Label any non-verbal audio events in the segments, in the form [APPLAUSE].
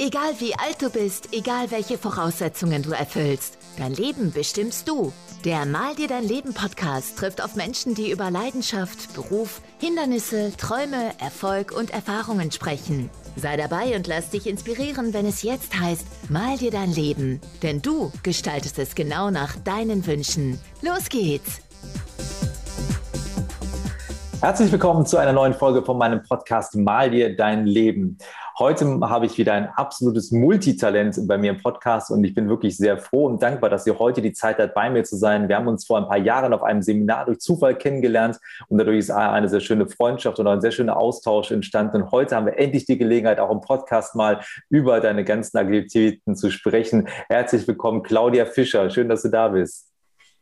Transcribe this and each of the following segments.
Egal wie alt du bist, egal welche Voraussetzungen du erfüllst, dein Leben bestimmst du. Der Mal dir dein Leben Podcast trifft auf Menschen, die über Leidenschaft, Beruf, Hindernisse, Träume, Erfolg und Erfahrungen sprechen. Sei dabei und lass dich inspirieren, wenn es jetzt heißt, mal dir dein Leben. Denn du gestaltest es genau nach deinen Wünschen. Los geht's! Herzlich willkommen zu einer neuen Folge von meinem Podcast Mal dir dein Leben. Heute habe ich wieder ein absolutes Multitalent bei mir im Podcast und ich bin wirklich sehr froh und dankbar, dass ihr heute die Zeit hat, bei mir zu sein. Wir haben uns vor ein paar Jahren auf einem Seminar durch Zufall kennengelernt und dadurch ist eine sehr schöne Freundschaft und ein sehr schöner Austausch entstanden. Und heute haben wir endlich die Gelegenheit, auch im Podcast mal über deine ganzen Aktivitäten zu sprechen. Herzlich willkommen, Claudia Fischer. Schön, dass du da bist.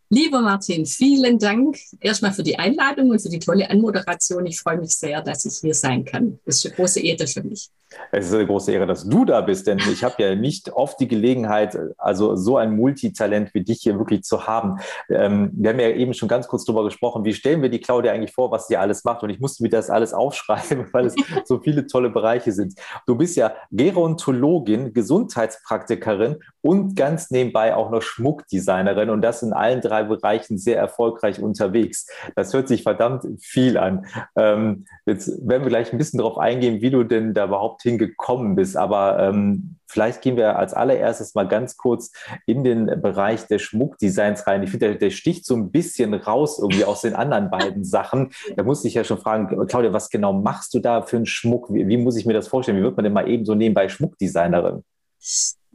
Lieber Martin, vielen Dank erstmal für die Einladung und für die tolle Anmoderation. Ich freue mich sehr, dass ich hier sein kann. Das ist eine große Ehre für mich. Es ist eine große Ehre, dass du da bist, denn ich habe ja nicht oft die Gelegenheit, also so ein Multitalent wie dich hier wirklich zu haben. Ähm, wir haben ja eben schon ganz kurz darüber gesprochen, wie stellen wir die Claudia eigentlich vor, was sie alles macht. Und ich musste mir das alles aufschreiben, [LAUGHS] weil es so viele tolle Bereiche sind. Du bist ja Gerontologin, Gesundheitspraktikerin und ganz nebenbei auch noch Schmuckdesignerin und das in allen drei Bereichen sehr erfolgreich unterwegs. Das hört sich verdammt viel an. Ähm, jetzt werden wir gleich ein bisschen darauf eingehen, wie du denn da überhaupt hingekommen bist. Aber ähm, vielleicht gehen wir als allererstes mal ganz kurz in den Bereich der Schmuckdesigns rein. Ich finde, der, der, sticht so ein bisschen raus irgendwie aus den anderen beiden Sachen. Da muss ich ja schon fragen, Claudia, was genau machst du da für einen Schmuck? Wie, wie muss ich mir das vorstellen? Wie wird man denn mal eben so nebenbei Schmuckdesignerin?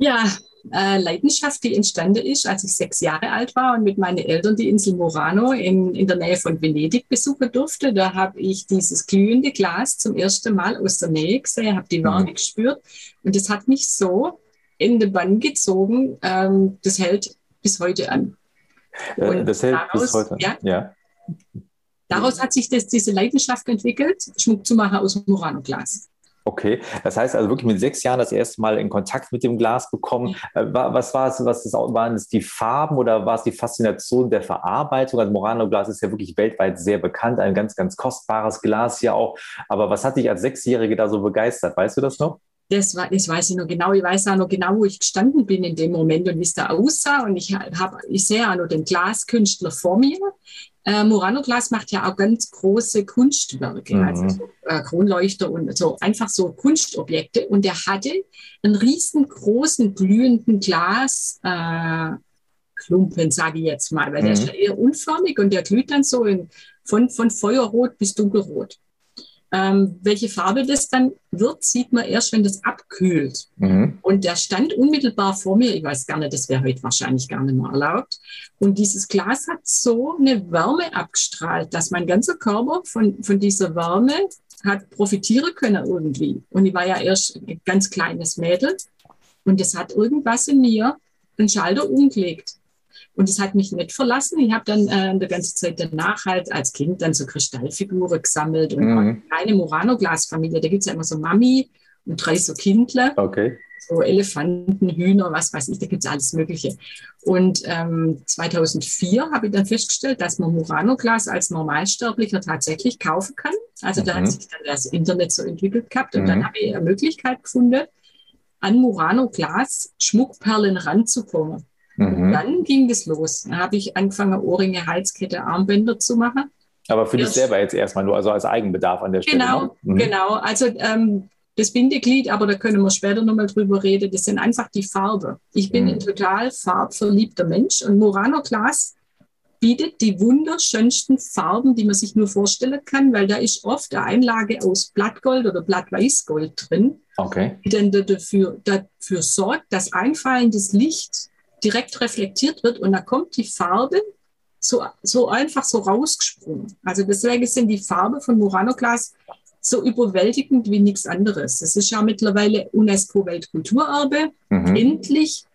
Ja, äh, Leidenschaft, die entstanden ist, als ich sechs Jahre alt war und mit meinen Eltern die Insel Murano in, in der Nähe von Venedig besuchen durfte. Da habe ich dieses glühende Glas zum ersten Mal aus der Nähe gesehen, habe die Wärme mhm. gespürt und das hat mich so in den Bann gezogen. Ähm, das hält bis heute an. Äh, und das hält daraus, bis heute. Ja, ja. Daraus hat sich das, diese Leidenschaft entwickelt, Schmuck zu machen aus Murano-Glas. Okay, das heißt also wirklich mit sechs Jahren das erste Mal in Kontakt mit dem Glas bekommen. Äh, was war es, was das, waren es die Farben oder war es die Faszination der Verarbeitung? Also Murano-Glas ist ja wirklich weltweit sehr bekannt, ein ganz, ganz kostbares Glas ja auch. Aber was hat dich als Sechsjährige da so begeistert? Weißt du das noch? Das, war, das weiß ich noch genau. Ich weiß auch noch genau, wo ich gestanden bin in dem Moment und wie es da aussah. Und ich, hab, ich sehe auch noch den Glaskünstler vor mir. Äh, Murano Glas macht ja auch ganz große Kunstwerke, mhm. also so, äh, Kronleuchter und so einfach so Kunstobjekte. Und er hatte einen riesengroßen glühenden Glas. Äh, Klumpen, sage ich jetzt mal, weil mhm. der ist ja eher unförmig und der glüht dann so in, von, von Feuerrot bis dunkelrot. Ähm, welche Farbe das dann wird, sieht man erst, wenn das abkühlt. Mhm. Und der stand unmittelbar vor mir. Ich weiß gar nicht, das wäre heute wahrscheinlich gar nicht mehr erlaubt. Und dieses Glas hat so eine Wärme abgestrahlt, dass mein ganzer Körper von, von dieser Wärme hat profitieren können irgendwie. Und ich war ja erst ein ganz kleines Mädel. Und das hat irgendwas in mir den Schalter umgelegt. Und es hat mich nicht verlassen. Ich habe dann äh, die ganze Zeit danach halt als Kind dann so Kristallfiguren gesammelt und mhm. eine Murano-Glasfamilie. Da gibt es ja immer so Mami und drei so Kindle. Okay. So Elefanten, Hühner, was weiß ich, da gibt es alles Mögliche. Und ähm, 2004 habe ich dann festgestellt, dass man Murano-Glas als Normalsterblicher tatsächlich kaufen kann. Also mhm. da hat mhm. sich dann das Internet so entwickelt gehabt. Und mhm. dann habe ich eine Möglichkeit gefunden, an Murano-Glas Schmuckperlen ranzukommen. Mhm. Dann ging es los. Dann habe ich angefangen, Ohrringe, Halskette, Armbänder zu machen. Aber für dich selber jetzt erstmal nur, also als Eigenbedarf an der Stelle. Genau, ne? mhm. genau. Also ähm, das Bindeglied, aber da können wir später nochmal drüber reden, das sind einfach die Farbe. Ich bin mhm. ein total farbverliebter Mensch und Murano Glas bietet die wunderschönsten Farben, die man sich nur vorstellen kann, weil da ist oft eine Einlage aus Blattgold oder Blattweißgold drin, okay. die dann dafür, dafür sorgt, dass einfallendes Licht direkt reflektiert wird und da kommt die Farbe so, so einfach so rausgesprungen. Also deswegen sind die Farbe von Murano Glas so überwältigend wie nichts anderes. Es ist ja mittlerweile UNESCO-Weltkulturerbe, mhm. endlich.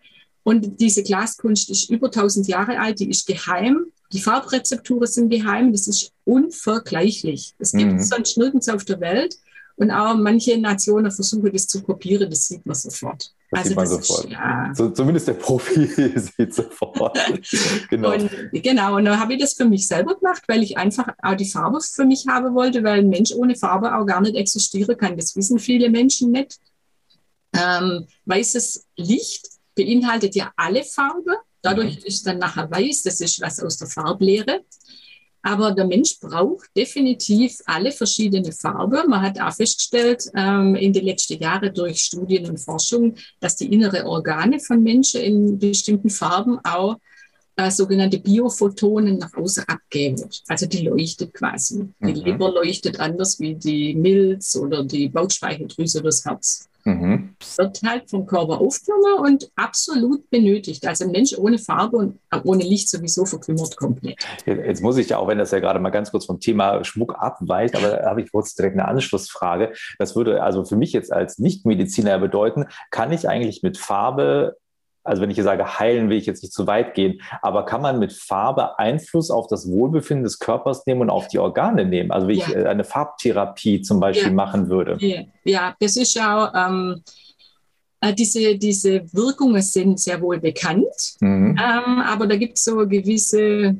Und diese Glaskunst ist über 1000 Jahre alt, die ist geheim. Die Farbrezepturen sind geheim, das ist unvergleichlich. Es gibt mhm. es sonst nirgends auf der Welt. Und auch manche Nationen versuchen das zu kopieren, das sieht man sofort. Das also sieht man sofort. Ist, ja. so, zumindest der Profi [LAUGHS] sieht sofort. [LAUGHS] genau. Und, genau, und dann habe ich das für mich selber gemacht, weil ich einfach auch die Farbe für mich haben wollte, weil ein Mensch ohne Farbe auch gar nicht existieren kann. Das wissen viele Menschen nicht. Ähm, weißes Licht beinhaltet ja alle Farbe. Dadurch mhm. ist dann nachher weiß, das ist was aus der Farblehre. Aber der Mensch braucht definitiv alle verschiedene Farben. Man hat auch festgestellt ähm, in den letzten Jahren durch Studien und Forschung, dass die innere Organe von Menschen in bestimmten Farben auch äh, sogenannte Biophotonen nach außen abgeben. Also die leuchtet quasi. Die mhm. Leber leuchtet anders wie die Milz oder die Bauchspeicheldrüse oder das Herz. Mhm. Wird halt vom Körper aufgenommen und absolut benötigt. Also ein Mensch ohne Farbe und ohne Licht sowieso verkümmert komplett. Jetzt muss ich ja, auch wenn das ja gerade mal ganz kurz vom Thema Schmuck abweicht, aber da habe ich kurz direkt eine Anschlussfrage. Das würde also für mich jetzt als Nichtmediziner bedeuten, kann ich eigentlich mit Farbe also wenn ich hier sage, heilen will ich jetzt nicht zu weit gehen, aber kann man mit Farbe Einfluss auf das Wohlbefinden des Körpers nehmen und auf die Organe nehmen? Also wie ja. ich äh, eine Farbtherapie zum Beispiel ja. machen würde. Ja, das ist ja ähm, äh, diese, diese Wirkungen sind sehr wohl bekannt, mhm. ähm, aber da gibt es so gewisse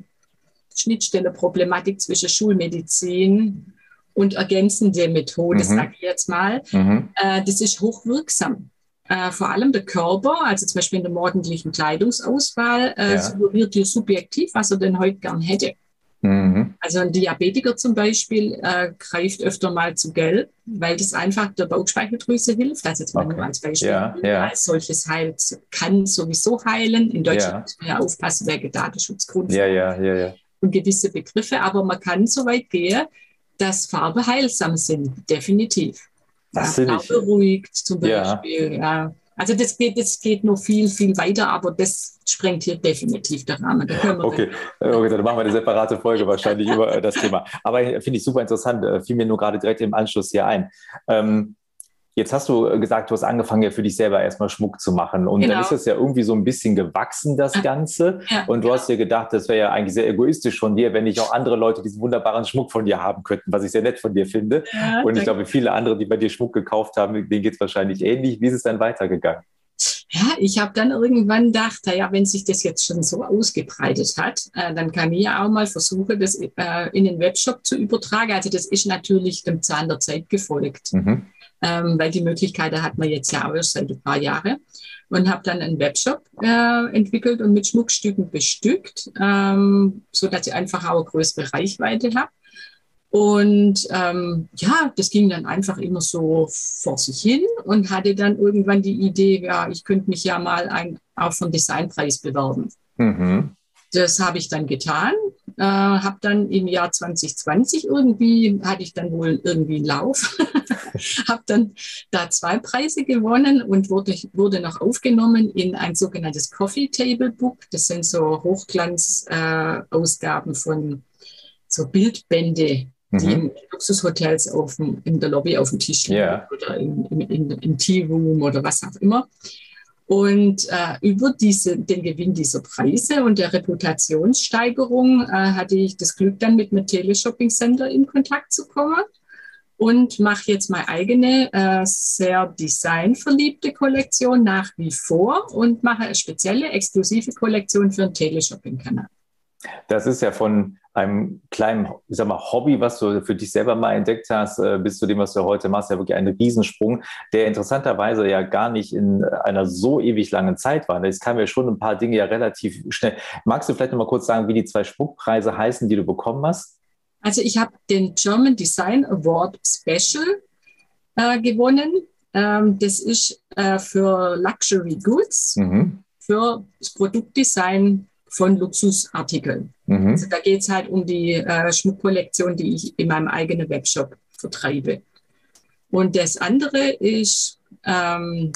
Schnittstelle-Problematik zwischen Schulmedizin und ergänzende Methode, mhm. sage ich jetzt mal. Mhm. Äh, das ist hochwirksam äh, vor allem der Körper, also zum Beispiel in der morgendlichen Kleidungsauswahl, äh, ja. suggeriert dir subjektiv, was er denn heute gern hätte. Mhm. Also ein Diabetiker zum Beispiel äh, greift öfter mal zu Gelb, weil das einfach der Bauchspeicheldrüse hilft. Also jetzt mal okay. nur als Beispiel. Ja, ja. Als solches heilt, kann sowieso heilen. In Deutschland ja. muss man ja aufpassen, wegen Datenschutzgrund ja, ja, ja, ja. und gewisse Begriffe. Aber man kann so weit gehen, dass Farbe heilsam sind, definitiv. Das ja, beruhigt zum Beispiel. Ja. ja. Also das geht, das geht noch viel, viel weiter, aber das sprengt hier definitiv der Rahmen. okay. okay, dann machen wir eine separate Folge wahrscheinlich über äh, das Thema. Aber finde ich super interessant, äh, fiel mir nur gerade direkt im Anschluss hier ein. Ähm, Jetzt hast du gesagt, du hast angefangen ja für dich selber erstmal Schmuck zu machen. Und genau. dann ist es ja irgendwie so ein bisschen gewachsen, das Ganze. Ja, und du ja. hast dir gedacht, das wäre ja eigentlich sehr egoistisch von dir, wenn nicht auch andere Leute diesen wunderbaren Schmuck von dir haben könnten, was ich sehr nett von dir finde. Ja, und ich glaube, viele andere, die bei dir Schmuck gekauft haben, denen geht es wahrscheinlich ähnlich. Wie ist es dann weitergegangen? Ja, ich habe dann irgendwann gedacht, ja, wenn sich das jetzt schon so ausgebreitet hat, äh, dann kann ich ja auch mal versuchen, das äh, in den Webshop zu übertragen. Also das ist natürlich dem Zahn der Zeit gefolgt. Mhm ähm, weil die Möglichkeit hat man jetzt ja auch erst seit ein paar Jahren. Und habe dann einen Webshop äh, entwickelt und mit Schmuckstücken bestückt, ähm, so dass ich einfach auch eine größere Reichweite habe. Und ähm, ja, das ging dann einfach immer so vor sich hin und hatte dann irgendwann die Idee, ja, ich könnte mich ja mal ein, auf einen Designpreis bewerben. Mhm. Das habe ich dann getan, äh, habe dann im Jahr 2020 irgendwie, hatte ich dann wohl irgendwie einen Lauf, [LAUGHS] habe dann da zwei Preise gewonnen und wurde, wurde noch aufgenommen in ein sogenanntes Coffee Table Book. Das sind so Hochglanzausgaben äh, von so Bildbände, mhm. die in Luxushotels auf dem, in der Lobby auf dem Tisch liegen yeah. oder im, im, im, im Tea Room oder was auch immer. Und äh, über diese, den Gewinn dieser Preise und der Reputationssteigerung äh, hatte ich das Glück, dann mit einem Teleshopping Center in Kontakt zu kommen und mache jetzt meine eigene, äh, sehr designverliebte Kollektion nach wie vor und mache eine spezielle, exklusive Kollektion für einen Teleshopping-Kanal. Das ist ja von einem kleinen, ich sag mal, Hobby, was du für dich selber mal entdeckt hast, äh, bis zu dem, was du heute machst, ja wirklich ein Riesensprung, der interessanterweise ja gar nicht in einer so ewig langen Zeit war. Es kamen ja schon ein paar Dinge ja relativ schnell. Magst du vielleicht noch mal kurz sagen, wie die zwei Schmuckpreise heißen, die du bekommen hast? Also ich habe den German Design Award Special äh, gewonnen. Ähm, das ist äh, für Luxury Goods, mhm. für das Produktdesign von Luxusartikeln. Mhm. Also da geht es halt um die äh, Schmuckkollektion, die ich in meinem eigenen Webshop vertreibe. Und das andere ist ähm,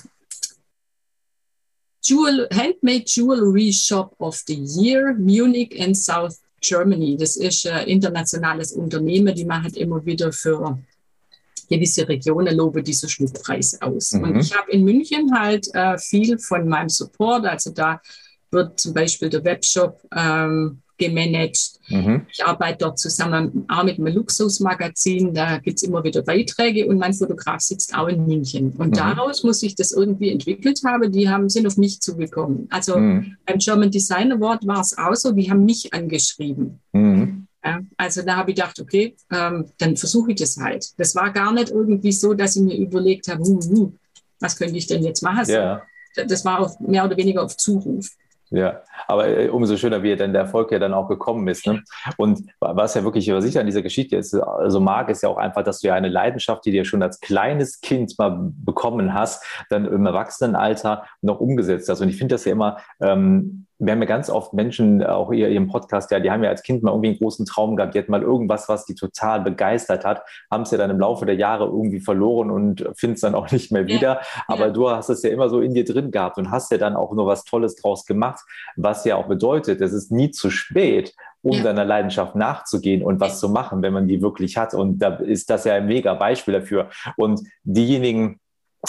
Jewel, Handmade Jewelry Shop of the Year, Munich and South Germany. Das ist ein internationales Unternehmen, die machen immer wieder für gewisse Regionen lobe diese Schmuckpreis aus. Mhm. Und ich habe in München halt äh, viel von meinem Support, also da wird zum Beispiel der Webshop ähm, gemanagt. Mhm. Ich arbeite dort zusammen auch mit einem Luxusmagazin, da gibt es immer wieder Beiträge und mein Fotograf sitzt auch in München. Und mhm. daraus muss ich das irgendwie entwickelt haben, die haben, sind auf mich zugekommen. Also mhm. beim German Design Award war es auch so, die haben mich angeschrieben. Mhm. Ja, also da habe ich gedacht, okay, ähm, dann versuche ich das halt. Das war gar nicht irgendwie so, dass ich mir überlegt habe, hm, hm, was könnte ich denn jetzt machen? Ja. Das war auf, mehr oder weniger auf Zuruf. Ja, aber äh, umso schöner, wie dann der Erfolg ja dann auch gekommen ist. Ne? Und was ja wirklich, was ich an dieser Geschichte ist, also mag, ist ja auch einfach, dass du ja eine Leidenschaft, die du ja schon als kleines Kind mal bekommen hast, dann im Erwachsenenalter noch umgesetzt hast. Und ich finde das ja immer, ähm, wir haben ja ganz oft Menschen, auch ihr ihrem Podcast, ja, die haben ja als Kind mal irgendwie einen großen Traum gehabt, die hatten mal irgendwas, was die total begeistert hat, haben es ja dann im Laufe der Jahre irgendwie verloren und finden es dann auch nicht mehr wieder. Ja. Aber ja. du hast es ja immer so in dir drin gehabt und hast ja dann auch nur was Tolles draus gemacht, was ja auch bedeutet, es ist nie zu spät, um ja. deiner Leidenschaft nachzugehen und was zu machen, wenn man die wirklich hat. Und da ist das ja ein mega Beispiel dafür. Und diejenigen,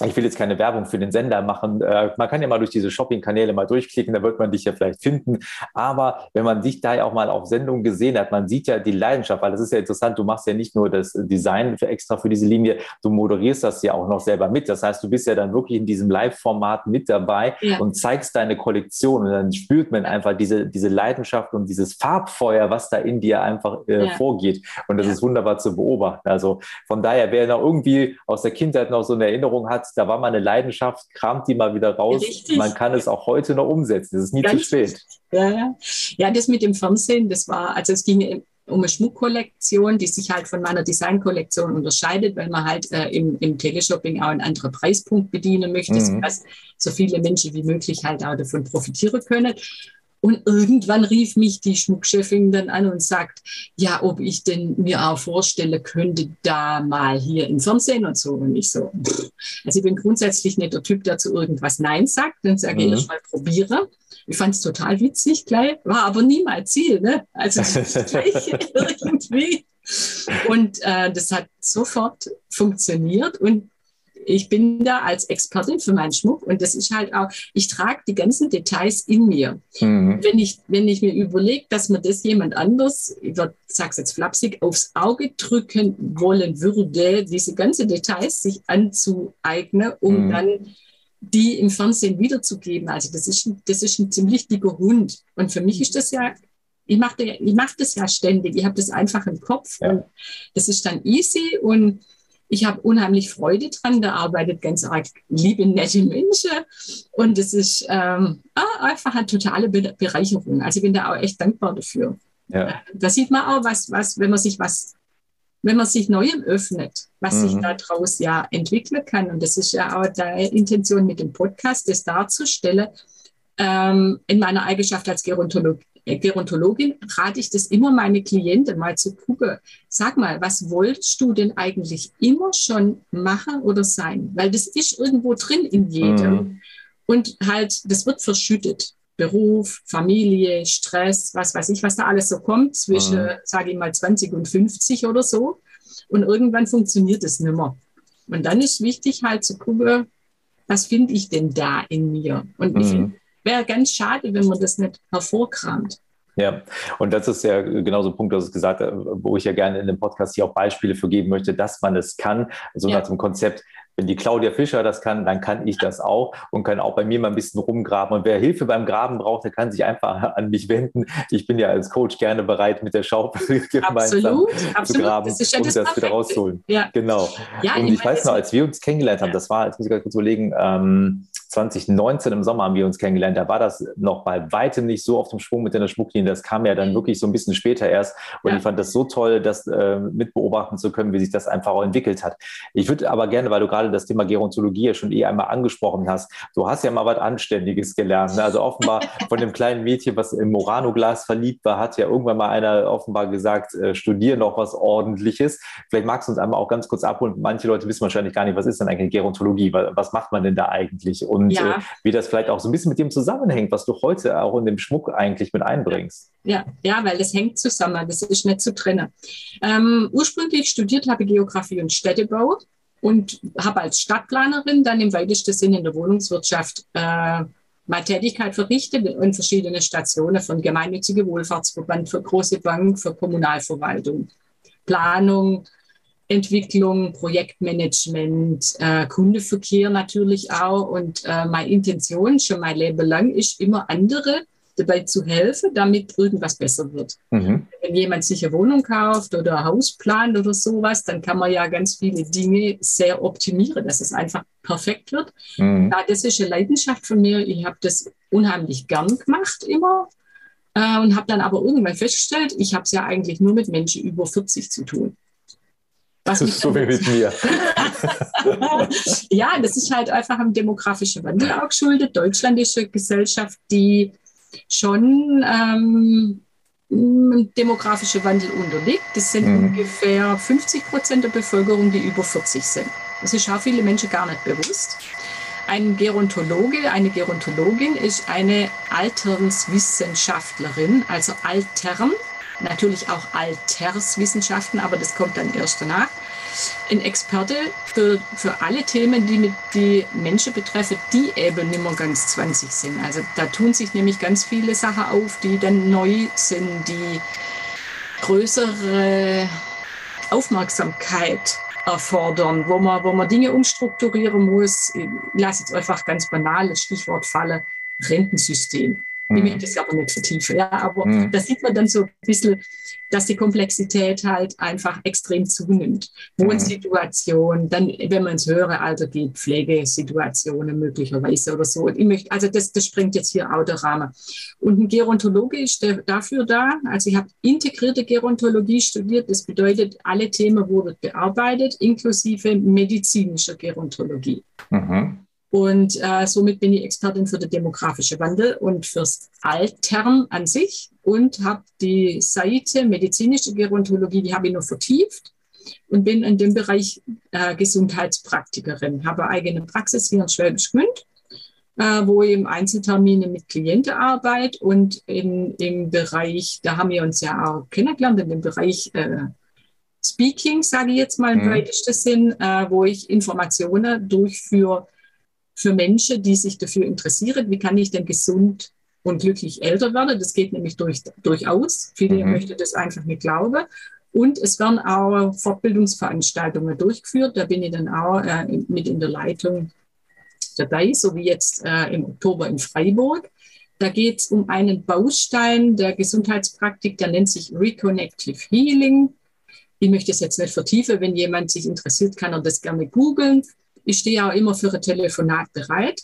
ich will jetzt keine Werbung für den Sender machen. Äh, man kann ja mal durch diese Shopping-Kanäle mal durchklicken, da wird man dich ja vielleicht finden. Aber wenn man dich da ja auch mal auf Sendung gesehen hat, man sieht ja die Leidenschaft, weil das ist ja interessant, du machst ja nicht nur das Design für extra für diese Linie, du moderierst das ja auch noch selber mit. Das heißt, du bist ja dann wirklich in diesem Live-Format mit dabei ja. und zeigst deine Kollektion und dann spürt man einfach diese, diese Leidenschaft und dieses Farbfeuer, was da in dir einfach äh, ja. vorgeht. Und das ja. ist wunderbar zu beobachten. Also von daher, wer noch irgendwie aus der Kindheit noch so eine Erinnerung hat, da war mal eine Leidenschaft, kramt die mal wieder raus. Richtig. Man kann es auch heute noch umsetzen. Es ist nie Ganz zu spät. Ja, ja. ja, das mit dem Fernsehen, das war, also es ging um eine Schmuckkollektion, die sich halt von meiner Designkollektion unterscheidet, weil man halt äh, im, im Teleshopping auch einen anderen Preispunkt bedienen möchte, mhm. sodass so viele Menschen wie möglich halt auch davon profitieren können. Und irgendwann rief mich die Schmuckchefin dann an und sagt, ja, ob ich denn mir auch vorstelle könnte, da mal hier im Fernsehen und so. Und ich so, also ich bin grundsätzlich nicht der Typ, der zu irgendwas Nein sagt. Dann sage mhm. ich, mal probiere. Ich fand es total witzig gleich, war aber nie mein Ziel. Ne? Also [LAUGHS] irgendwie. Und äh, das hat sofort funktioniert und ich bin da als Expertin für meinen Schmuck und das ist halt auch, ich trage die ganzen Details in mir. Mhm. Wenn, ich, wenn ich mir überlege, dass mir das jemand anders, ich sage es jetzt flapsig, aufs Auge drücken wollen würde, diese ganzen Details sich anzueignen, um mhm. dann die im Fernsehen wiederzugeben. Also das ist, das ist ein ziemlich dicker Hund. Und für mich ist das ja ich mache ich mach das ja ständig. Ich habe das einfach im Kopf ja. und das ist dann easy und ich habe unheimlich Freude dran. Da arbeitet ganz arg liebe, nette Menschen. Und es ist ähm, ah, einfach eine totale Bereicherung. Also ich bin da auch echt dankbar dafür. Ja. Da sieht man auch, was, was, wenn man sich was, wenn man sich Neuem öffnet, was mhm. sich daraus ja entwickeln kann. Und das ist ja auch die Intention mit dem Podcast, das darzustellen, ähm, in meiner Eigenschaft als Gerontolog äh, Gerontologin rate ich das immer meine Klienten mal zu gucken. Sag mal, was wolltest du denn eigentlich immer schon machen oder sein? Weil das ist irgendwo drin in jedem. Mhm. Und halt, das wird verschüttet. Beruf, Familie, Stress, was weiß ich, was da alles so kommt zwischen, mhm. sage ich mal, 20 und 50 oder so. Und irgendwann funktioniert es nimmer. Und dann ist wichtig halt zu gucken, was finde ich denn da in mir? Und mhm. Wäre ganz schade, wenn man das nicht hervorkramt. Ja, und das ist ja genauso ein Punkt, das es gesagt hast, wo ich ja gerne in dem Podcast hier auch Beispiele für geben möchte, dass man es kann, so ja. nach dem Konzept, wenn die Claudia Fischer das kann, dann kann ich das auch und kann auch bei mir mal ein bisschen rumgraben. Und wer Hilfe beim Graben braucht, der kann sich einfach an mich wenden. Ich bin ja als Coach gerne bereit, mit der Schaufel [LAUGHS] gemeinsam absolut, zu graben das ja und das, das wieder rausholen. Ja. Genau. Ja, und ich, ich weiß noch, als wir uns kennengelernt haben, das war, jetzt muss ich gerade kurz überlegen, ähm, 2019 im Sommer haben wir uns kennengelernt. Da war das noch bei weitem nicht so auf dem Sprung mit der Schmucklinie. Das kam ja dann mhm. wirklich so ein bisschen später erst. Und ja. ich fand das so toll, das äh, mit beobachten zu können, wie sich das einfach auch entwickelt hat. Ich würde aber gerne, weil du gerade das Thema Gerontologie ja schon eh einmal angesprochen hast, du hast ja mal was Anständiges gelernt. Ne? Also offenbar [LAUGHS] von dem kleinen Mädchen, was im Morano-Glas verliebt war, hat ja irgendwann mal einer offenbar gesagt, äh, studier noch was Ordentliches. Vielleicht magst du uns einmal auch ganz kurz abholen. Manche Leute wissen wahrscheinlich gar nicht, was ist denn eigentlich Gerontologie? Was macht man denn da eigentlich? Und und ja. äh, wie das vielleicht auch so ein bisschen mit dem zusammenhängt, was du heute auch in dem Schmuck eigentlich mit einbringst. Ja, ja, weil das hängt zusammen, das ist nicht zu trennen. Ähm, ursprünglich studiert habe ich Geografie und Städtebau und habe als Stadtplanerin dann im weitesten Sinne in der Wohnungswirtschaft äh, meine Tätigkeit verrichtet in verschiedene Stationen von gemeinnützige Wohlfahrtsverband für große Bank, für Kommunalverwaltung, Planung, Entwicklung, Projektmanagement, äh, Kundeverkehr natürlich auch. Und äh, meine Intention schon mein Leben lang ist immer andere dabei zu helfen, damit irgendwas besser wird. Mhm. Wenn jemand sich eine Wohnung kauft oder ein Haus plant oder sowas, dann kann man ja ganz viele Dinge sehr optimieren, dass es einfach perfekt wird. Mhm. Ja, das ist eine Leidenschaft von mir. Ich habe das unheimlich gern gemacht immer äh, und habe dann aber irgendwann festgestellt, ich habe es ja eigentlich nur mit Menschen über 40 zu tun. Was das ist so wie mit mir. [LAUGHS] ja, das ist halt einfach am demografischen Wandel auch geschuldet. Deutschland ist eine Gesellschaft, die schon ähm, demografische Wandel unterliegt. Das sind mhm. ungefähr 50 Prozent der Bevölkerung, die über 40 sind. Das ist auch viele Menschen gar nicht bewusst. Ein Gerontologe, eine Gerontologin ist eine Alternswissenschaftlerin, also Altern, natürlich auch Alterswissenschaften, aber das kommt dann erst danach. Ein Experte für, für alle Themen, die mit die Menschen betreffen, die eben nicht mehr ganz 20 sind. Also da tun sich nämlich ganz viele Sachen auf, die dann neu sind, die größere Aufmerksamkeit erfordern, wo man, wo man Dinge umstrukturieren muss. Ich lasse jetzt einfach ganz banales Stichwort fallen, Rentensystem. Ich möchte es aber nicht vertiefen. Ja, aber mhm. da sieht man dann so ein bisschen, dass die Komplexität halt einfach extrem zunimmt. Wohnsituation, dann, wenn man ins höhere Alter geht, Pflegesituationen möglicherweise oder so. Und ich möchte, also das, das springt jetzt hier auch der Rahmen. Und ein Gerontologe ist der, dafür da. Also ich habe integrierte Gerontologie studiert. Das bedeutet, alle Themen wurden bearbeitet, inklusive medizinischer Gerontologie. Mhm. Und äh, somit bin ich Expertin für den demografischen Wandel und fürs Altern an sich und habe die Seite medizinische Gerontologie, die habe ich noch vertieft und bin in dem Bereich äh, Gesundheitspraktikerin, habe eigene Praxis hier in Schwäbisch Gmünd, äh, wo ich im Einzeltermine mit Klienten arbeite und in, im Bereich, da haben wir uns ja auch kennengelernt, in dem Bereich äh, Speaking, sage ich jetzt mal im mhm. weitesten Sinn, äh, wo ich Informationen durchführe für Menschen, die sich dafür interessieren, wie kann ich denn gesund und glücklich älter werden. Das geht nämlich durch, durchaus. Viele mhm. möchten das einfach nicht glauben. Und es werden auch Fortbildungsveranstaltungen durchgeführt. Da bin ich dann auch äh, mit in der Leitung dabei, so wie jetzt äh, im Oktober in Freiburg. Da geht es um einen Baustein der Gesundheitspraktik, der nennt sich Reconnective Healing. Ich möchte es jetzt nicht vertiefen. Wenn jemand sich interessiert, kann er das gerne googeln. Ich stehe auch immer für ein Telefonat bereit.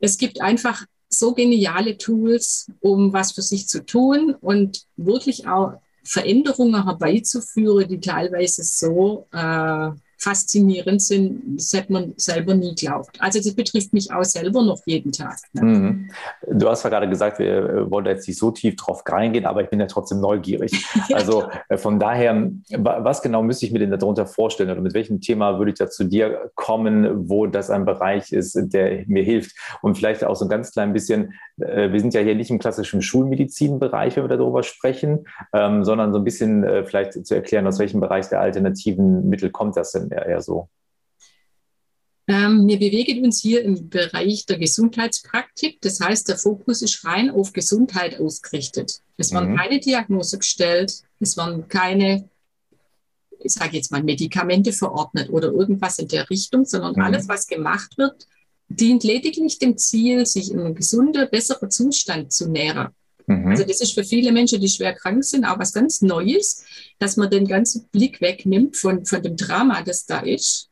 Es gibt einfach so geniale Tools, um was für sich zu tun und wirklich auch Veränderungen herbeizuführen, die teilweise so äh, faszinierend sind, das hätte man selber nie glaubt. Also das betrifft mich auch selber noch jeden Tag. Ne? Mhm. Du hast ja gerade gesagt, wir wollen jetzt nicht so tief drauf reingehen, aber ich bin ja trotzdem neugierig. [LAUGHS] Also äh, von daher, was genau müsste ich mir denn darunter vorstellen oder mit welchem Thema würde ich da zu dir kommen, wo das ein Bereich ist, der mir hilft? Und vielleicht auch so ein ganz klein bisschen, äh, wir sind ja hier nicht im klassischen Schulmedizinbereich, wenn wir darüber sprechen, ähm, sondern so ein bisschen äh, vielleicht zu erklären, aus welchem Bereich der alternativen Mittel kommt das denn eher, eher so? Ähm, wir bewegen uns hier im Bereich der Gesundheitspraktik. Das heißt, der Fokus ist rein auf Gesundheit ausgerichtet. Es werden mhm. keine Diagnose gestellt, es werden keine, ich sage jetzt mal, Medikamente verordnet oder irgendwas in der Richtung, sondern mhm. alles, was gemacht wird, dient lediglich dem Ziel, sich in einen gesunden, besseren Zustand zu nähren. Mhm. Also das ist für viele Menschen, die schwer krank sind, auch was ganz Neues, dass man den ganzen Blick wegnimmt von, von dem Drama, das da ist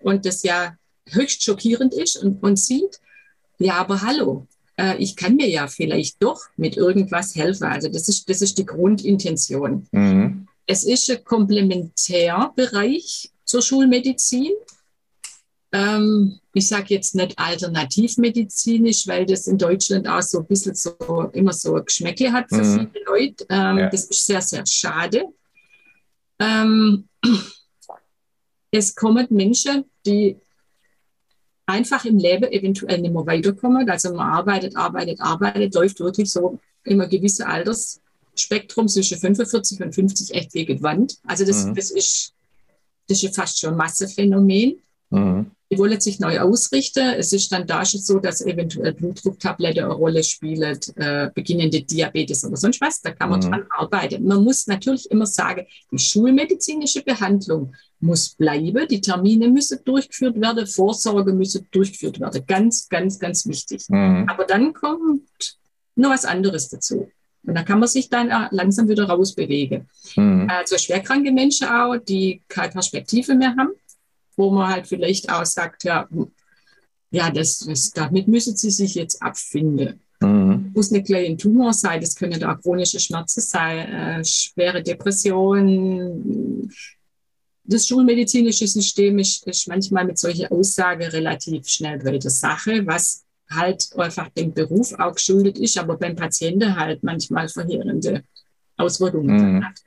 und das ja höchst schockierend ist und, und sieht, ja, aber hallo, äh, ich kann mir ja vielleicht doch mit irgendwas helfen. Also das ist, das ist die Grundintention. Mhm. Es ist ein Komplementärbereich zur Schulmedizin. Ähm, ich sage jetzt nicht alternativmedizinisch, weil das in Deutschland auch so ein bisschen so immer so ein Geschmäckle hat für mhm. viele Leute. Ähm, ja. Das ist sehr, sehr schade. Ähm, es kommen Menschen, die einfach im Leben eventuell nicht mehr weiterkommen. Also man arbeitet, arbeitet, arbeitet, läuft wirklich so immer gewisse Altersspektrum zwischen 45 und 50 echt gegen Wand. Also das, mhm. das, ist, das ist fast schon ein Massephänomen. Mhm. Die wollen sich neu ausrichten. Es ist dann da schon so, dass eventuell Blutdrucktablette eine Rolle spielt, äh, beginnende Diabetes oder sonst was. Da kann man mhm. dran arbeiten. Man muss natürlich immer sagen, die schulmedizinische Behandlung muss bleiben. Die Termine müssen durchgeführt werden, Vorsorge müsse durchgeführt werden. Ganz, ganz, ganz wichtig. Mhm. Aber dann kommt noch was anderes dazu. Und da kann man sich dann langsam wieder rausbewegen. Mhm. Also schwerkranke Menschen auch, die keine Perspektive mehr haben, wo man halt vielleicht auch sagt, ja, ja, das, das, damit müssen sie sich jetzt abfinden. Mhm. Muss nicht gleich ein Tumor sein, das können auch chronische Schmerzen sein, äh, schwere Depressionen. Das schulmedizinische System ist, ist manchmal mit solchen Aussagen relativ schnell bei der Sache, was halt einfach dem Beruf auch geschuldet ist, aber beim Patienten halt manchmal verheerende Auswirkungen mhm. hat.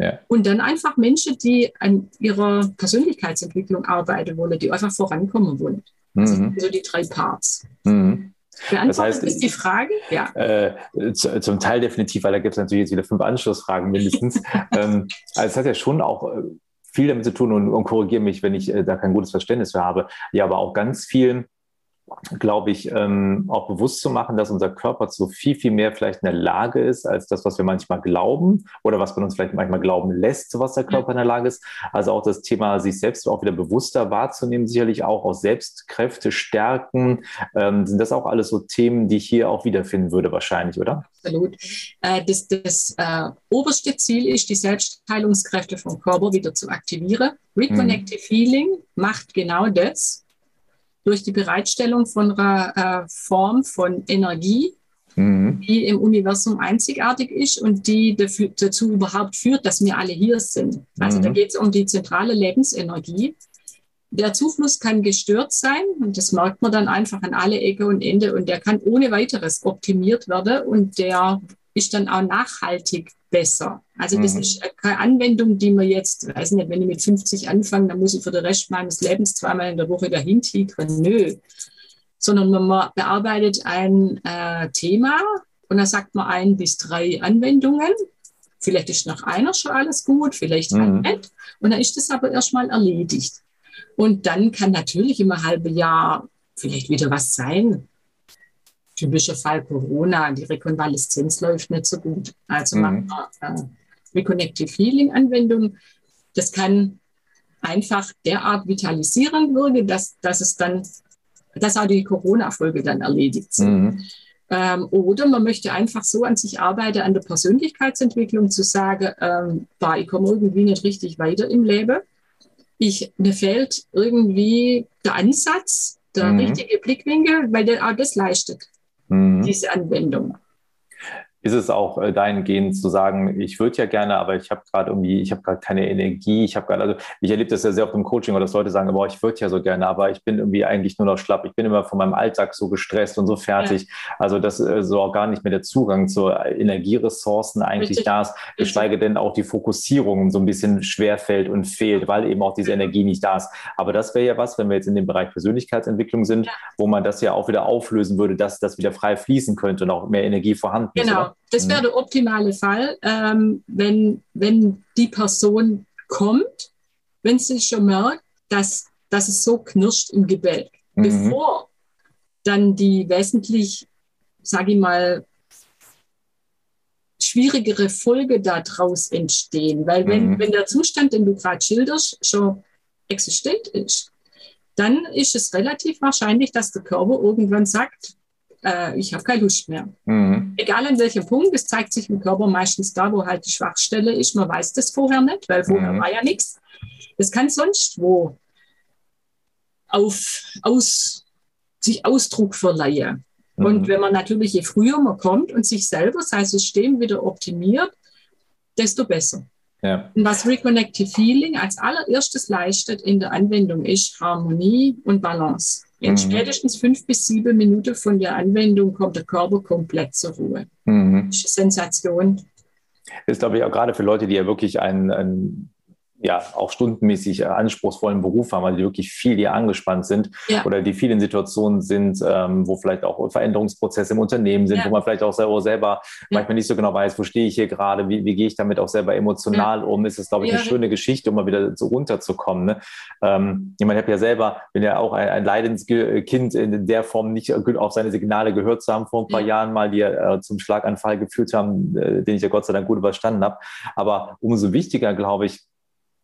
Ja. Und dann einfach Menschen, die an ihrer Persönlichkeitsentwicklung arbeiten wollen, die einfach vorankommen wollen. Das mhm. sind so die drei Parts. Mhm. Das heißt, ist die Frage? Ja. Äh, zum Teil definitiv, weil da gibt es natürlich jetzt wieder fünf Anschlussfragen mindestens. [LAUGHS] ähm, also es hat ja schon auch äh, viel damit zu tun und, und korrigiere mich, wenn ich äh, da kein gutes Verständnis für habe. Ja, aber auch ganz viel glaube ich, ähm, auch bewusst zu machen, dass unser Körper so viel, viel mehr vielleicht in der Lage ist, als das, was wir manchmal glauben oder was man uns vielleicht manchmal glauben lässt, so was der Körper in der Lage ist. Also auch das Thema, sich selbst auch wieder bewusster wahrzunehmen, sicherlich auch aus Selbstkräfte stärken. Ähm, sind das auch alles so Themen, die ich hier auch wiederfinden würde, wahrscheinlich, oder? Absolut. Äh, das das äh, oberste Ziel ist, die Selbstheilungskräfte vom Körper wieder zu aktivieren. Reconnective mhm. Healing macht genau das durch die Bereitstellung von einer äh, Form von Energie, mhm. die im Universum einzigartig ist und die dafür, dazu überhaupt führt, dass wir alle hier sind. Also mhm. da geht es um die zentrale Lebensenergie. Der Zufluss kann gestört sein und das merkt man dann einfach an alle Ecke und Ende und der kann ohne weiteres optimiert werden und der ist dann auch nachhaltig besser. Also das mhm. ist keine Anwendung, die man jetzt, weiß nicht, wenn ich mit 50 anfange, dann muss ich für den Rest meines Lebens zweimal in der Woche dahin tigern. Nö. Sondern man bearbeitet ein äh, Thema und dann sagt man ein bis drei Anwendungen. Vielleicht ist nach einer schon alles gut, vielleicht mhm. nicht. Und dann ist das aber erstmal erledigt. Und dann kann natürlich im halben Jahr vielleicht wieder was sein typischer Fall Corona, die Rekonvaleszenz läuft nicht so gut. Also mhm. machen wir äh, Reconnective Healing Anwendung. Das kann einfach derart vitalisierend wirken, dass, dass es dann, dass auch die Corona-Folge dann erledigt sind. Mhm. Ähm, oder man möchte einfach so an sich arbeiten, an der Persönlichkeitsentwicklung, zu sagen, ähm, bah, ich komme irgendwie nicht richtig weiter im Leben. Ich, mir fehlt irgendwie der Ansatz, der mhm. richtige Blickwinkel, weil der auch das leistet mhm. diese Anwendung ist es auch äh, dahingehend zu sagen, ich würde ja gerne, aber ich habe gerade irgendwie, ich habe gerade keine Energie, ich habe gerade, also ich erlebe das ja sehr oft im Coaching, dass Leute sagen, boah, ich würde ja so gerne, aber ich bin irgendwie eigentlich nur noch schlapp, ich bin immer von meinem Alltag so gestresst und so fertig, ja. also dass äh, so auch gar nicht mehr der Zugang zu Energieressourcen eigentlich Richtig. da ist, geschweige denn auch die Fokussierung so ein bisschen schwerfällt und fehlt, weil eben auch diese Energie nicht da ist. Aber das wäre ja was, wenn wir jetzt in dem Bereich Persönlichkeitsentwicklung sind, ja. wo man das ja auch wieder auflösen würde, dass das wieder frei fließen könnte und auch mehr Energie vorhanden genau. ist. Genau. Das wäre der optimale Fall, ähm, wenn, wenn die Person kommt, wenn sie schon merkt, dass, dass es so knirscht im Gebälk, mhm. bevor dann die wesentlich, sage ich mal, schwierigere Folge daraus entstehen. Weil wenn, mhm. wenn der Zustand, den du gerade schilderst, schon existent ist, dann ist es relativ wahrscheinlich, dass der Körper irgendwann sagt, äh, ich habe keine Lust mehr. Mhm. Egal an welchem Punkt, es zeigt sich im Körper meistens da, wo halt die Schwachstelle ist. Man weiß das vorher nicht, weil vorher mhm. war ja nichts. Das kann sonst wo auf, aus, sich Ausdruck verleihen. Mhm. Und wenn man natürlich, je früher man kommt und sich selber, sein System wieder optimiert, desto besser. Ja. Und was Reconnective Feeling als allererstes leistet in der Anwendung ist Harmonie und Balance. In mhm. spätestens fünf bis sieben Minuten von der Anwendung kommt der Körper komplett zur Ruhe. Mhm. Das ist eine Sensation. Das ist, glaube ich, auch gerade für Leute, die ja wirklich ein, ein ja auch stundenmäßig äh, anspruchsvollen Beruf haben, weil die wirklich viel hier angespannt sind ja. oder die viel in Situationen sind, ähm, wo vielleicht auch Veränderungsprozesse im Unternehmen sind, ja. wo man vielleicht auch selber, selber ja. manchmal nicht so genau weiß, wo stehe ich hier gerade, wie, wie gehe ich damit auch selber emotional um. Ist es, glaube ich, eine schöne Geschichte, um mal wieder so runterzukommen. Ne? Ähm, ich meine, ich habe ja selber, bin ja auch ein, ein Leidenskind in der Form nicht auf seine Signale gehört zu haben vor ein paar Jahren mal, die äh, zum Schlaganfall geführt haben, äh, den ich ja Gott sei Dank gut überstanden habe. Aber umso wichtiger, glaube ich,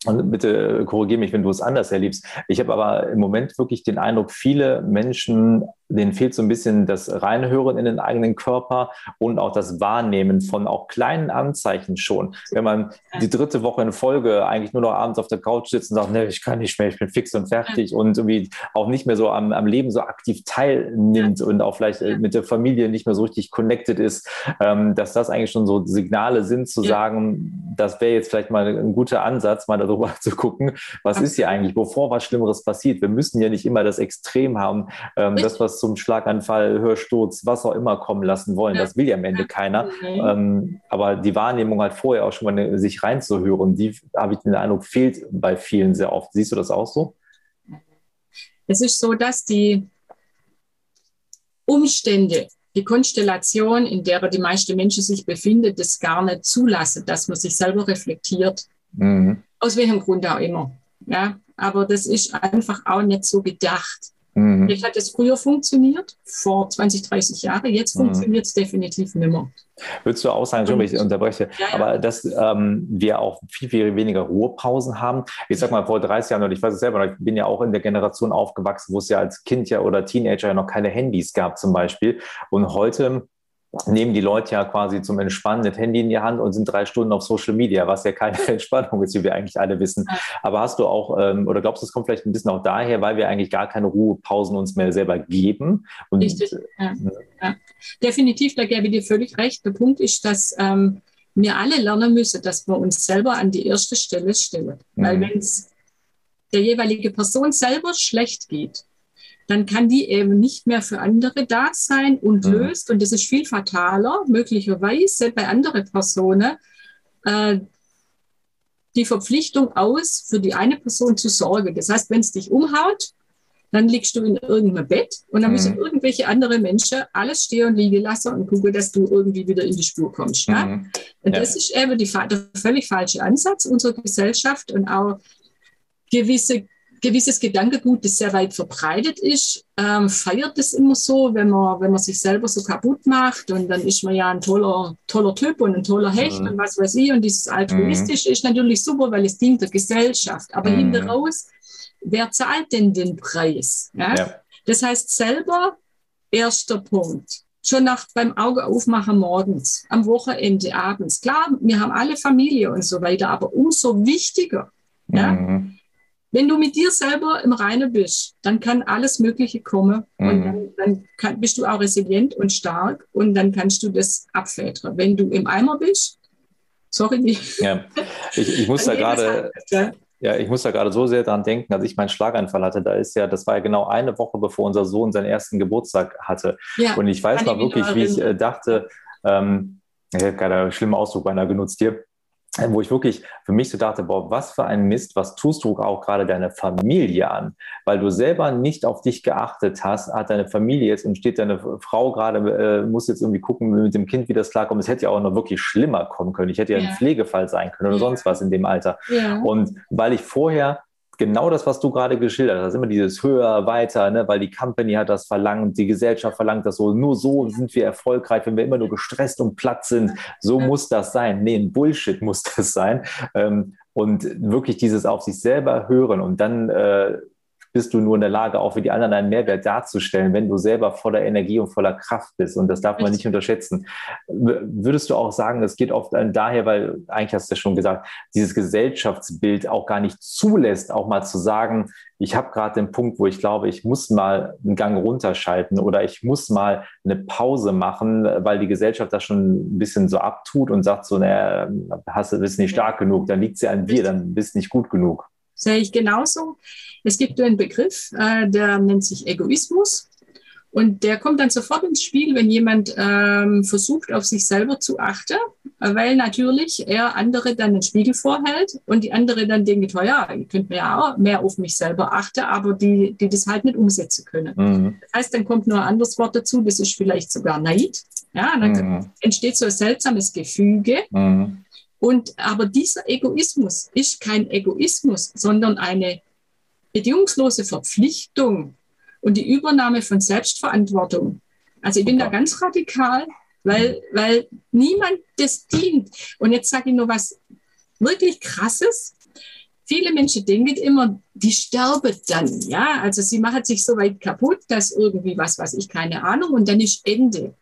und bitte korrigiere mich, wenn du es anders erlebst. Ich habe aber im Moment wirklich den Eindruck, viele Menschen denen fehlt so ein bisschen das Reinhören in den eigenen Körper und auch das Wahrnehmen von auch kleinen Anzeichen schon. Wenn man die dritte Woche in Folge eigentlich nur noch abends auf der Couch sitzt und sagt, nee, ich kann nicht mehr, ich bin fix und fertig und irgendwie auch nicht mehr so am, am Leben so aktiv teilnimmt und auch vielleicht äh, mit der Familie nicht mehr so richtig connected ist, ähm, dass das eigentlich schon so Signale sind, zu sagen, das wäre jetzt vielleicht mal ein guter Ansatz, mal darüber zu gucken, was ist hier eigentlich, bevor was Schlimmeres passiert. Wir müssen ja nicht immer das Extrem haben, ähm, das, was zum Schlaganfall, Hörsturz, was auch immer kommen lassen wollen. Das will ja am Ende keiner. Ähm, aber die Wahrnehmung halt vorher auch schon mal sich reinzuhören, die habe ich den Eindruck, fehlt bei vielen sehr oft. Siehst du das auch so? Es ist so, dass die Umstände, die Konstellation, in der die meisten Menschen sich befinden, das gar nicht zulassen, dass man sich selber reflektiert. Mhm. Aus welchem Grund auch immer. Ja, aber das ist einfach auch nicht so gedacht. Mhm. Vielleicht hat es früher funktioniert, vor 20, 30 Jahren. Jetzt mhm. funktioniert es definitiv nicht mehr. Würdest du auch sagen, wenn ich unterbreche, ja, ja. aber dass ähm, wir auch viel, viel weniger Ruhepausen haben. Ich sag mal, vor 30 Jahren, und ich weiß es selber, ich bin ja auch in der Generation aufgewachsen, wo es ja als Kind ja oder Teenager ja noch keine Handys gab zum Beispiel. Und heute nehmen die Leute ja quasi zum Entspannen das Handy in die Hand und sind drei Stunden auf Social Media, was ja keine [LAUGHS] Entspannung ist, wie wir eigentlich alle wissen. Aber hast du auch, ähm, oder glaubst du, es kommt vielleicht ein bisschen auch daher, weil wir eigentlich gar keine Ruhepausen uns mehr selber geben? Und, Richtig, ja. ja. Definitiv, da gebe ich dir völlig recht. Der Punkt ist, dass ähm, wir alle lernen müssen, dass wir uns selber an die erste Stelle stellen. Mhm. Weil wenn es der jeweilige Person selber schlecht geht, dann kann die eben nicht mehr für andere da sein und mhm. löst, und das ist viel fataler, möglicherweise bei anderen Personen, äh, die Verpflichtung aus, für die eine Person zu sorgen. Das heißt, wenn es dich umhaut, dann liegst du in irgendeinem Bett und dann mhm. müssen irgendwelche andere Menschen alles stehen und liegen lassen und gucken, dass du irgendwie wieder in die Spur kommst. Ja? Mhm. Und ja. das ist eben die, der völlig falsche Ansatz unserer Gesellschaft und auch gewisse gewisses Gedankengut, das sehr weit verbreitet ist, ähm, feiert es immer so, wenn man, wenn man sich selber so kaputt macht und dann ist man ja ein toller, toller Typ und ein toller Hecht mhm. und was weiß ich und dieses Altruistische mhm. ist natürlich super, weil es dient der Gesellschaft. Aber mhm. hinten raus, wer zahlt denn den Preis? Ja? ja? Das heißt selber, erster Punkt. Schon nach beim Auge aufmachen morgens, am Wochenende, abends. Klar, wir haben alle Familie und so weiter, aber umso wichtiger, ja, mhm. Wenn du mit dir selber im Reinen bist, dann kann alles Mögliche kommen mhm. und dann, dann kann, bist du auch resilient und stark und dann kannst du das abfedern. Wenn du im Eimer bist, sorry, nicht. Ja, ich, ich muss da gerade. Ja, ich muss da gerade so sehr dran denken, als ich meinen Schlaganfall hatte. Da ist ja, das war ja genau eine Woche, bevor unser Sohn seinen ersten Geburtstag hatte. Ja, und ich weiß noch wirklich, wie ich äh, dachte, ähm, ich habe gerade einen schlimmen Ausdruck beinahe genutzt hier wo ich wirklich für mich so dachte, boah, was für ein Mist, was tust du auch gerade deine Familie an? Weil du selber nicht auf dich geachtet hast, hat deine Familie jetzt und steht deine Frau gerade, äh, muss jetzt irgendwie gucken mit dem Kind, wie das klarkommt. Es hätte ja auch noch wirklich schlimmer kommen können. Ich hätte ja, ja. ein Pflegefall sein können oder ja. sonst was in dem Alter. Ja. Und weil ich vorher genau das, was du gerade geschildert hast, immer dieses höher, weiter, ne? weil die Company hat das verlangt, die Gesellschaft verlangt das so, nur so sind wir erfolgreich, wenn wir immer nur gestresst und platt sind, so muss das sein. Nee, ein Bullshit muss das sein. Ähm, und wirklich dieses auf sich selber hören und dann äh, bist du nur in der Lage, auch für die anderen einen Mehrwert darzustellen, wenn du selber voller Energie und voller Kraft bist. Und das darf man nicht unterschätzen. Würdest du auch sagen, es geht oft daher, weil eigentlich hast du ja schon gesagt, dieses Gesellschaftsbild auch gar nicht zulässt, auch mal zu sagen, ich habe gerade den Punkt, wo ich glaube, ich muss mal einen Gang runterschalten oder ich muss mal eine Pause machen, weil die Gesellschaft das schon ein bisschen so abtut und sagt so, naja, hast du bist nicht stark genug, dann liegt sie an dir, dann bist du nicht gut genug. Sehe ich genauso. Es gibt einen Begriff, äh, der nennt sich Egoismus. Und der kommt dann sofort ins Spiel, wenn jemand ähm, versucht, auf sich selber zu achten, weil natürlich er andere dann den Spiegel vorhält und die andere dann denkt, oh ja, ich könnte auch mehr auf mich selber achten, aber die, die das halt nicht umsetzen können. Mhm. Das heißt, dann kommt nur ein anderes Wort dazu, das ist vielleicht sogar Neid. Ja, dann mhm. entsteht so ein seltsames Gefüge. Mhm. Und aber dieser Egoismus ist kein Egoismus, sondern eine bedingungslose Verpflichtung und die Übernahme von Selbstverantwortung. Also ich bin da ganz radikal, weil, weil niemand das dient. Und jetzt sage ich nur was wirklich Krasses. viele Menschen denken immer, die sterben dann. Ja, also sie machen sich so weit kaputt, dass irgendwie was, was ich keine Ahnung, und dann ist Ende.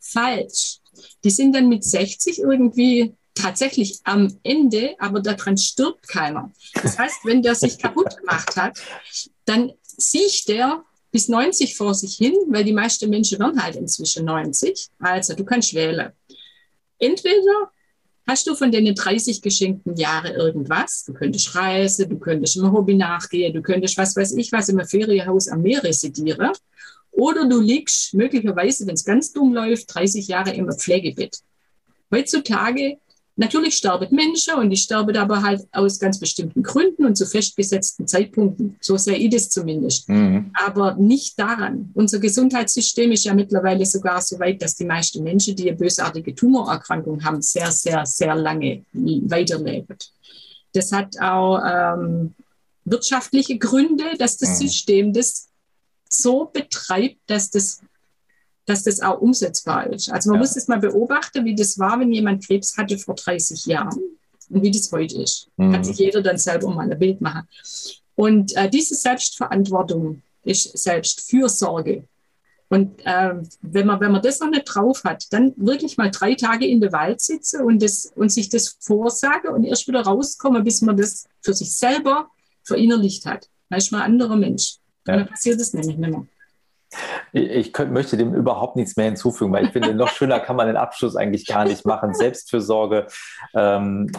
Falsch. Die sind dann mit 60 irgendwie tatsächlich am Ende, aber daran stirbt keiner. Das heißt, wenn der sich kaputt gemacht hat, dann sieht der bis 90 vor sich hin, weil die meisten Menschen werden halt inzwischen 90. Also du kannst wählen. Entweder hast du von den 30 geschenkten Jahren irgendwas, du könntest reisen, du könntest einem Hobby nachgehen, du könntest was weiß ich was im Ferienhaus am Meer residieren. Oder du liegst möglicherweise, wenn es ganz dumm läuft, 30 Jahre im Pflegebett. Heutzutage Natürlich sterben Menschen und die sterben aber halt aus ganz bestimmten Gründen und zu festgesetzten Zeitpunkten. So sehe ich das zumindest. Mhm. Aber nicht daran. Unser Gesundheitssystem ist ja mittlerweile sogar so weit, dass die meisten Menschen, die eine bösartige Tumorerkrankung haben, sehr, sehr, sehr lange weiterleben. Das hat auch ähm, wirtschaftliche Gründe, dass das mhm. System das so betreibt, dass das dass das auch umsetzbar ist. Also man ja. muss das mal beobachten, wie das war, wenn jemand Krebs hatte vor 30 Jahren und wie das heute ist. Mhm. Kann sich jeder dann selber mal ein Bild machen. Und äh, diese Selbstverantwortung ist Selbstfürsorge. Und äh, wenn, man, wenn man das noch nicht drauf hat, dann wirklich mal drei Tage in der Wald sitzen und, das, und sich das vorsagen und erst wieder rauskommen, bis man das für sich selber verinnerlicht hat. Dann ist man ein anderer Mensch. Ja. Dann passiert das nämlich nicht mehr. Ich könnt, möchte dem überhaupt nichts mehr hinzufügen, weil ich finde, noch schöner kann man den Abschluss eigentlich gar nicht machen. Selbstfürsorge ähm,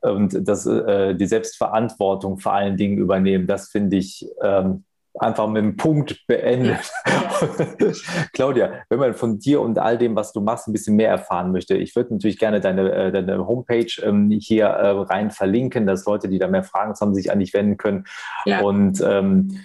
und das, äh, die Selbstverantwortung vor allen Dingen übernehmen, das finde ich ähm, einfach mit einem Punkt beendet. [LAUGHS] Claudia, wenn man von dir und all dem, was du machst, ein bisschen mehr erfahren möchte, ich würde natürlich gerne deine, äh, deine Homepage ähm, hier äh, rein verlinken, dass Leute, die da mehr Fragen haben, sich an dich wenden können. Ja. Und ähm,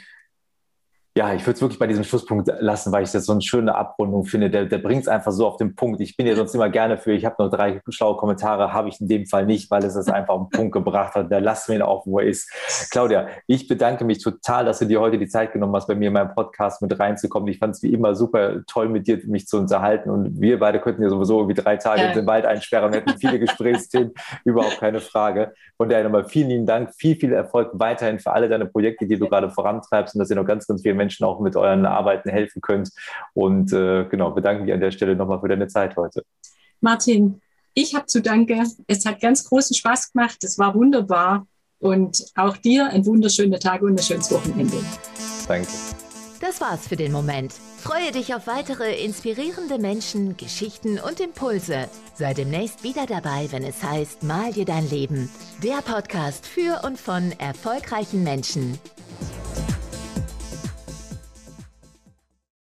ja, ich würde es wirklich bei diesem Schlusspunkt lassen, weil ich das so eine schöne Abrundung finde. Der, der bringt es einfach so auf den Punkt. Ich bin ja sonst immer gerne für, ich habe noch drei schlaue Kommentare, habe ich in dem Fall nicht, weil es das [LAUGHS] einfach auf den Punkt gebracht hat. Da lassen wir ihn auf, wo er ist. Claudia, ich bedanke mich total, dass du dir heute die Zeit genommen hast, bei mir in meinem Podcast mit reinzukommen. Ich fand es wie immer super toll, mit dir mich zu unterhalten. Und wir beide könnten ja sowieso irgendwie drei Tage ja. in den Wald einsperren. Wir hätten viele [LAUGHS] Gesprächsthemen, überhaupt keine Frage. Von daher nochmal vielen lieben Dank, viel, viel Erfolg weiterhin für alle deine Projekte, die du gerade vorantreibst und dass ihr noch ganz, ganz viele Menschen auch mit euren Arbeiten helfen könnt. Und äh, genau, bedanke mich an der Stelle nochmal für deine Zeit heute. Martin, ich habe zu danken. Es hat ganz großen Spaß gemacht. Es war wunderbar. Und auch dir ein wunderschöner Tag und ein schönes Wochenende. Danke. Das war's für den Moment. Freue dich auf weitere inspirierende Menschen, Geschichten und Impulse. Sei demnächst wieder dabei, wenn es heißt Mal dir dein Leben. Der Podcast für und von erfolgreichen Menschen.